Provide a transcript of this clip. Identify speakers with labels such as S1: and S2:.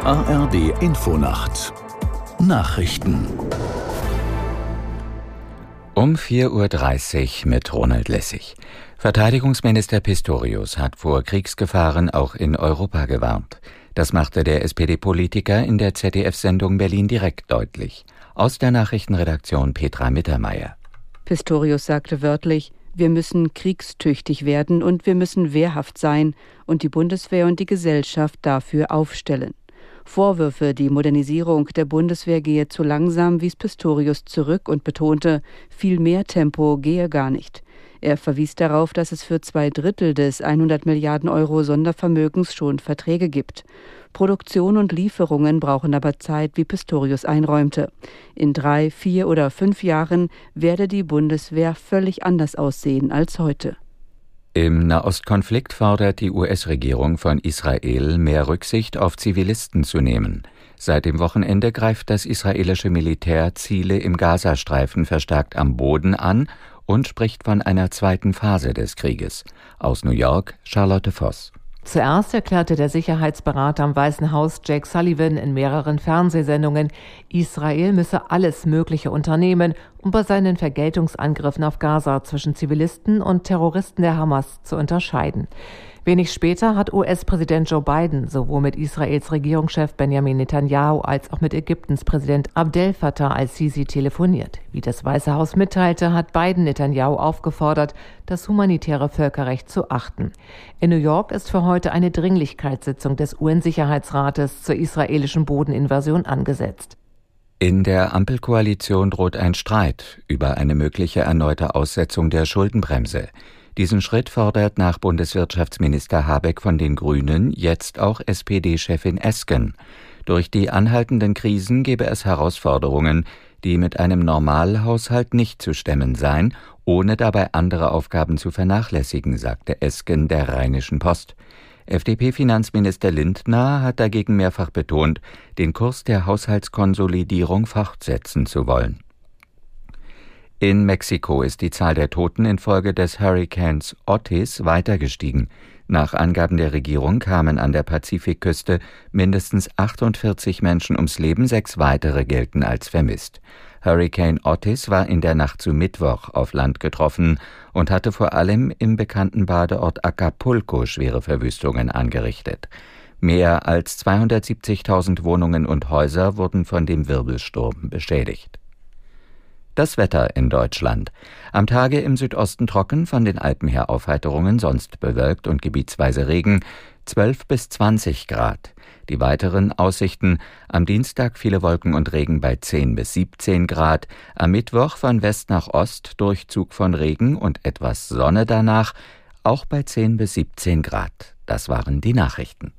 S1: Die ARD Infonacht Nachrichten
S2: um 4.30 Uhr mit Ronald Lessig. Verteidigungsminister Pistorius hat vor Kriegsgefahren auch in Europa gewarnt. Das machte der SPD-Politiker in der ZDF-Sendung Berlin direkt deutlich. Aus der Nachrichtenredaktion Petra Mittermeier.
S3: Pistorius sagte wörtlich, wir müssen kriegstüchtig werden und wir müssen wehrhaft sein und die Bundeswehr und die Gesellschaft dafür aufstellen. Vorwürfe, die Modernisierung der Bundeswehr gehe zu langsam, wies Pistorius zurück und betonte, viel mehr Tempo gehe gar nicht. Er verwies darauf, dass es für zwei Drittel des 100 Milliarden Euro Sondervermögens schon Verträge gibt. Produktion und Lieferungen brauchen aber Zeit, wie Pistorius einräumte. In drei, vier oder fünf Jahren werde die Bundeswehr völlig anders aussehen als heute.
S2: Im Nahostkonflikt fordert die US-Regierung von Israel, mehr Rücksicht auf Zivilisten zu nehmen. Seit dem Wochenende greift das israelische Militär Ziele im Gazastreifen verstärkt am Boden an und spricht von einer zweiten Phase des Krieges. Aus New York Charlotte Voss.
S4: Zuerst erklärte der Sicherheitsberater am Weißen Haus Jake Sullivan in mehreren Fernsehsendungen, Israel müsse alles Mögliche unternehmen, um bei seinen Vergeltungsangriffen auf Gaza zwischen Zivilisten und Terroristen der Hamas zu unterscheiden. Wenig später hat US-Präsident Joe Biden sowohl mit Israels Regierungschef Benjamin Netanyahu als auch mit Ägyptens Präsident Abdel Fattah al-Sisi telefoniert. Wie das Weiße Haus mitteilte, hat Biden Netanyahu aufgefordert, das humanitäre Völkerrecht zu achten. In New York ist für heute eine Dringlichkeitssitzung des UN-Sicherheitsrates zur israelischen Bodeninvasion angesetzt.
S2: In der Ampelkoalition droht ein Streit über eine mögliche erneute Aussetzung der Schuldenbremse. Diesen Schritt fordert nach Bundeswirtschaftsminister Habeck von den Grünen jetzt auch SPD-Chefin Esken. Durch die anhaltenden Krisen gebe es Herausforderungen, die mit einem Normalhaushalt nicht zu stemmen seien, ohne dabei andere Aufgaben zu vernachlässigen, sagte Esken der Rheinischen Post. FDP-Finanzminister Lindner hat dagegen mehrfach betont, den Kurs der Haushaltskonsolidierung fortsetzen zu wollen. In Mexiko ist die Zahl der Toten infolge des Hurrikans Otis weiter gestiegen. Nach Angaben der Regierung kamen an der Pazifikküste mindestens 48 Menschen ums Leben, sechs weitere gelten als vermisst. Hurricane Otis war in der Nacht zu Mittwoch auf Land getroffen und hatte vor allem im bekannten Badeort Acapulco schwere Verwüstungen angerichtet. Mehr als 270.000 Wohnungen und Häuser wurden von dem Wirbelsturm beschädigt. Das Wetter in Deutschland. Am Tage im Südosten trocken, von den Alpen her Aufheiterungen, sonst bewölkt und gebietsweise Regen, 12 bis 20 Grad. Die weiteren Aussichten am Dienstag viele Wolken und Regen bei 10 bis 17 Grad, am Mittwoch von West nach Ost Durchzug von Regen und etwas Sonne danach, auch bei 10 bis 17 Grad. Das waren die Nachrichten.